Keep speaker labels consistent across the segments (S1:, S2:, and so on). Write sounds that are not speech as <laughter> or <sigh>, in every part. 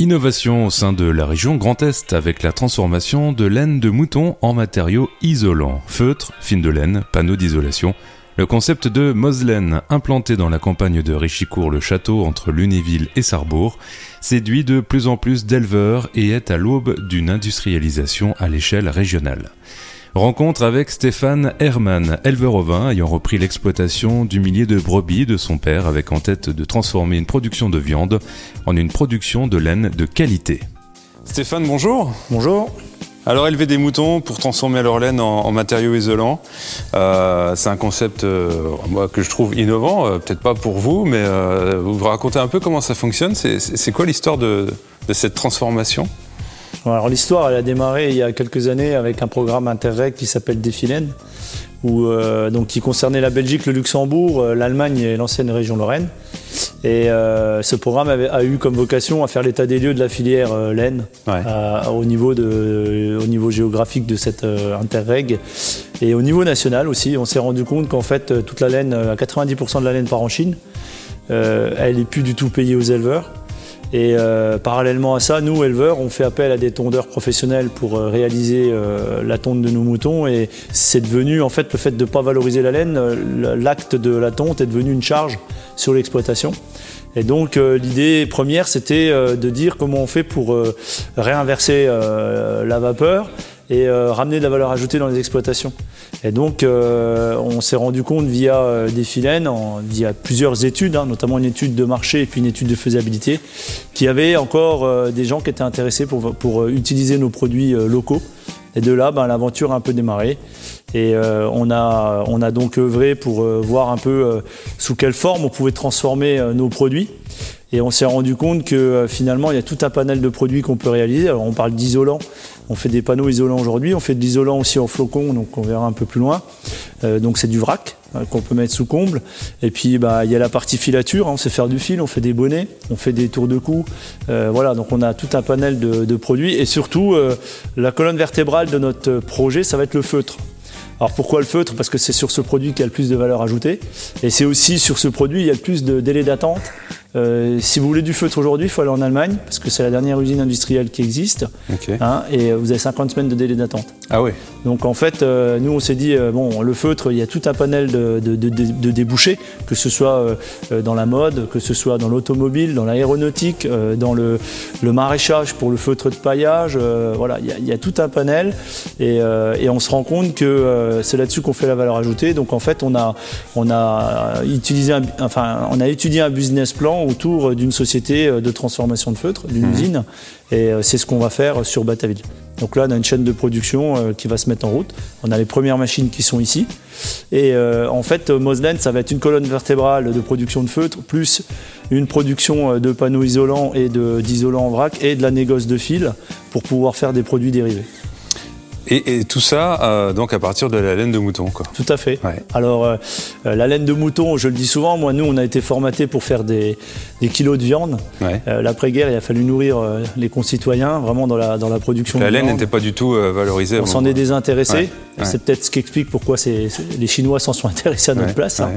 S1: Innovation au sein de la région Grand Est avec la transformation de laine de mouton en matériaux isolants, feutre, fine de laine, panneaux d'isolation. Le concept de Moslaine, implanté dans la campagne de Richicourt-le-Château entre Lunéville et Sarrebourg, séduit de plus en plus d'éleveurs et est à l'aube d'une industrialisation à l'échelle régionale. Rencontre avec Stéphane Hermann, éleveur ovin ayant repris l'exploitation du millier de brebis de son père avec en tête de transformer une production de viande en une production de laine de qualité. Stéphane, bonjour.
S2: Bonjour.
S1: Alors élever des moutons pour transformer leur laine en, matériaux isolants, euh, c'est un concept euh, moi, que je trouve innovant, euh, peut-être pas pour vous, mais vous vous racontez un peu comment ça fonctionne. C'est quoi l'histoire de, de cette transformation?
S2: Alors l'histoire, elle a démarré il y a quelques années avec un programme Interreg qui s'appelle Défilène, où, euh, donc, qui concernait la Belgique, le Luxembourg, euh, l'Allemagne et l'ancienne région Lorraine. Et euh, ce programme a eu comme vocation à faire l'état des lieux de la filière laine au, niveau de, au niveau géographique de cette Interreg et au niveau national aussi. On s'est rendu compte qu'en fait toute la laine, à 90% de la laine part en Chine. elle n'est plus du tout payée aux éleveurs. Et euh, parallèlement à ça, nous, éleveurs, on fait appel à des tondeurs professionnels pour euh, réaliser euh, la tonte de nos moutons. Et c'est devenu, en fait, le fait de ne pas valoriser la laine, l'acte de la tonte est devenu une charge sur l'exploitation. Et donc l'idée première, c'était de dire comment on fait pour réinverser la vapeur et ramener de la valeur ajoutée dans les exploitations. Et donc, euh, on s'est rendu compte via euh, des filènes, via plusieurs études, hein, notamment une étude de marché et puis une étude de faisabilité, qu'il y avait encore euh, des gens qui étaient intéressés pour, utiliser nos produits locaux. Et de là, ben, l'aventure a un peu démarré. Et on, a, on a donc œuvré pour voir un peu sous quelle forme on pouvait transformer nos produits. Et on s'est rendu compte que finalement, il y a tout un panel de produits qu'on peut réaliser. Alors, on parle d'isolants, on fait des panneaux isolants aujourd'hui, on fait de l'isolant aussi en flocon, donc on verra un peu plus loin. Euh, donc c'est du vrac hein, qu'on peut mettre sous comble. Et puis bah, il y a la partie filature, hein, on sait faire du fil, on fait des bonnets, on fait des tours de cou. Euh, voilà, donc on a tout un panel de, produits. Et surtout, euh, la colonne vertébrale de notre projet, ça va être le feutre. Alors pourquoi le feutre? Parce que c'est sur ce produit qu'il y a le plus de valeur ajoutée. Et c'est aussi sur ce produit, il y a le plus de délai d'attente euh, si vous voulez du feutre aujourd'hui, il faut aller en Allemagne, parce que c'est la dernière usine industrielle qui existe. Hein, et vous avez 50 semaines de délai d'attente.
S1: Ah oui.
S2: Donc en fait, euh, nous on s'est dit, euh, bon, le feutre, il y a tout un panel de, débouchés, que ce soit dans la mode, que ce soit dans l'automobile, dans l'aéronautique, dans le, maraîchage pour le feutre de paillage. voilà, il y, a, tout un panel. Et, on se rend compte que c'est là-dessus qu'on fait la valeur ajoutée. Donc en fait, on a, on a, utilisé enfin, on a étudié un business plan autour d'une société euh, de transformation de feutre, d'une mhm. usine. Et euh, c'est ce qu'on va faire sur Bataville. Donc là, on a une chaîne de production euh, qui va se mettre en route. On a les premières machines qui sont ici. Et en fait, Moslen, ça va être une colonne vertébrale de production de feutre, plus une production de panneaux isolants et d'isolants en vrac et de la négoce de fil pour pouvoir faire des produits dérivés.
S1: Et, tout ça, euh, donc à partir de la laine de mouton, quoi.
S2: Tout à fait. Alors, euh, euh, la laine de mouton, je le dis souvent, moi, nous, on a été formatés pour faire des, kilos de viande. L'après-guerre, il a fallu nourrir les concitoyens, vraiment dans la, dans la production
S1: la laine n'était pas du tout valorisée.
S2: On s'en est désintéressé. C'est peut-être ce qui explique pourquoi les Chinois s'en sont intéressés à notre place. Hein.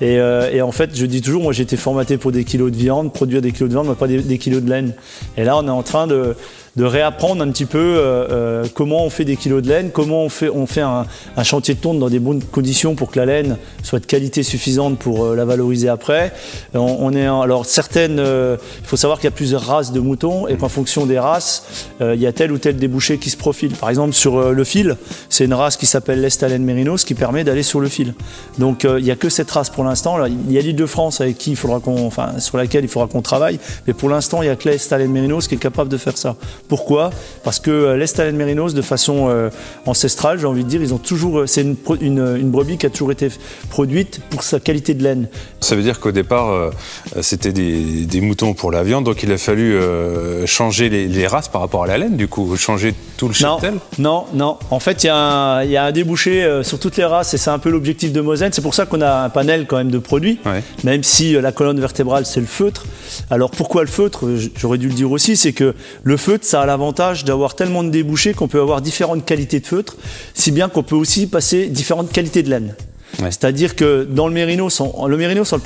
S2: Et, en fait, je dis toujours, moi, j'ai été formaté pour des kilos de viande, produire des kilos de viande, mais pas des, des kilos de laine. Et là, on est en train de de réapprendre un petit peu euh, euh, comment on fait des kilos de laine, comment on fait, on fait un, chantier de tonte dans des bonnes conditions pour que la laine soit qualité suffisante pour euh, la valoriser après. On, est alors certaines, il faut savoir qu'il y a plusieurs races de moutons et qu'en fonction des races, il y a tel ou tel débouché qui se profile. Par exemple sur le fil, c'est une race qui s'appelle l'Estalen Mérinos qui permet d'aller sur le fil. Donc il n'y a que cette race pour l'instant. Il y a l'île de France avec qui il faudra qu'on, enfin sur laquelle il faudra qu'on travaille, mais pour l'instant il n'y a que l'Estalen Mérinos qui est capable de faire ça. Pourquoi? Parce que euh, l'Estalen Mérinos, de façon euh, ancestrale, j'ai envie de dire, ils ont toujours, euh, c'est une, brebis qui a toujours été produite pour sa qualité de laine.
S1: Ça veut dire qu'au départ, c'était des, moutons pour la viande, donc il a fallu changer les, races par rapport à la laine, du coup, changer tout le cheptel
S2: Non, non, En fait, il y, a un débouché sur toutes les races et c'est un peu l'objectif de Mosen. C'est pour ça qu'on a un panel quand même de produits, même si la colonne vertébrale, c'est le feutre. Alors pourquoi le feutre? J'aurais dû le dire aussi, c'est que le feutre, ça a l'avantage d'avoir tellement de débouchés qu'on peut avoir différentes qualités de feutre, si bien qu'on peut aussi passer différentes qualités de laine. C'est-à-dire que dans le mérinos, on, le mérinos, on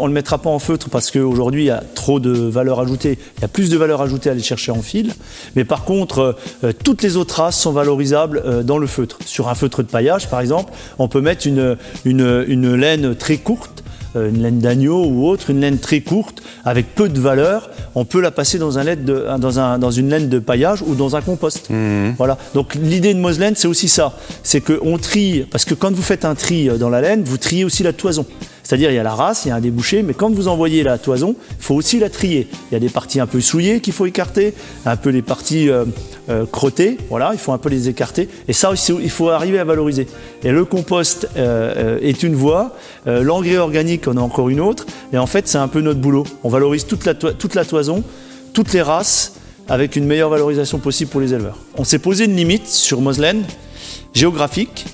S2: on le mettra pas en feutre parce qu'aujourd'hui il y a trop de valeur ajoutée. Il y a plus de valeur ajoutée à aller chercher en fil. Mais par contre, euh, toutes les autres races sont valorisables euh, dans le feutre. Sur un feutre de paillage, par exemple, on peut mettre une, laine très courte euh, une laine d'agneau ou autre, une laine très courte, avec peu de valeur, on peut la passer dans, un de, dans, un, dans une laine de paillage ou dans un compost. Mmh. Voilà. Donc l'idée de Moslaine, c'est aussi ça. C'est qu'on trie, parce que quand vous faites un tri dans la laine, vous triez aussi la toison. C'est-à-dire, il y a la race, il y a un débouché, mais quand vous envoyez la toison, il faut aussi la trier. Il y a des parties un peu souillées qu'il faut écarter, un peu les parties euh, euh, crottées, voilà, il faut un peu les écarter. Et ça, il faut arriver à valoriser. Et le compost euh, est une voie, l'engrais organique en a encore une autre, et en fait, c'est un peu notre boulot. On valorise toute la, toute la toison, toutes les races, avec une meilleure valorisation possible pour les éleveurs. On s'est posé une limite sur Moslaine, géographique,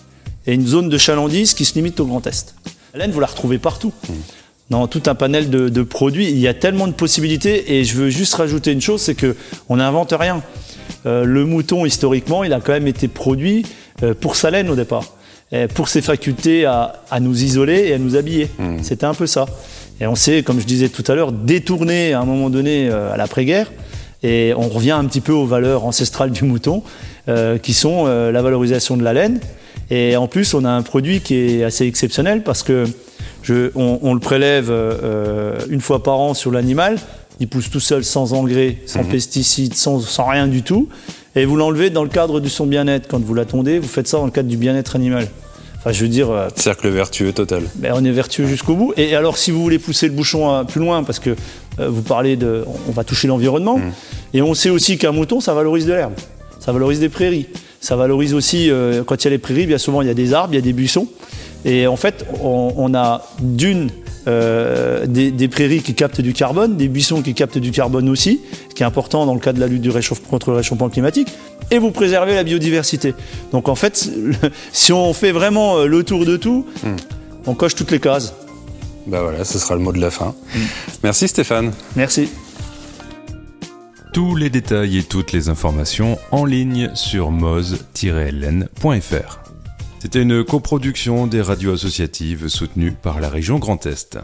S2: et une zone de chalandise qui se limite au Grand Est. La laine, vous la retrouvez partout. Dans tout un panel de, produits, il y a tellement de possibilités. Et je veux juste rajouter une chose, c'est qu'on n'invente rien. Euh, le mouton, historiquement, il a quand même été produit euh, pour sa laine au départ, pour ses facultés à, nous isoler et à nous habiller. Mmh. C'était un peu ça. Et on s'est, comme je disais tout à l'heure, détourné à un moment donné euh, à l'après-guerre. Et on revient un petit peu aux valeurs ancestrales du mouton, qui sont la valorisation de la laine, et en plus, on a un produit qui est assez exceptionnel parce que on, le prélève euh, une fois par an sur l'animal. Il pousse tout seul, sans engrais, sans mhm. pesticides, sans, rien du tout. Et vous l'enlevez dans le cadre de son bien-être. Quand vous l'attendez, vous faites ça dans le cadre du bien-être animal. Enfin, je veux dire. Euh,
S1: Cercle vertueux total.
S2: Ben, on est vertueux jusqu'au bout. Et alors, si vous voulez pousser le bouchon euh, plus loin, parce que vous parlez de. On va toucher l'environnement. Mhm. Et on sait aussi qu'un mouton, ça valorise de l'herbe. Ça valorise des prairies. Ça valorise aussi, euh, quand il y a les prairies, bien souvent il y a des arbres, il y a des buissons. Et en fait, on, a d'une euh, des, prairies qui captent du carbone, des buissons qui captent du carbone aussi, ce qui est important dans le cadre de la lutte du contre le réchauffement climatique, et vous préservez la biodiversité. Donc en fait, <laughs> si on fait vraiment euh, le tour de tout, hmm. on coche toutes les cases.
S1: Bah voilà, ce sera le mot de la fin. Hmm. Merci Stéphane.
S2: Merci
S1: tous les détails et toutes les informations en ligne sur moz-ln.fr. C'était une coproduction des radios associatives soutenues par la région Grand Est.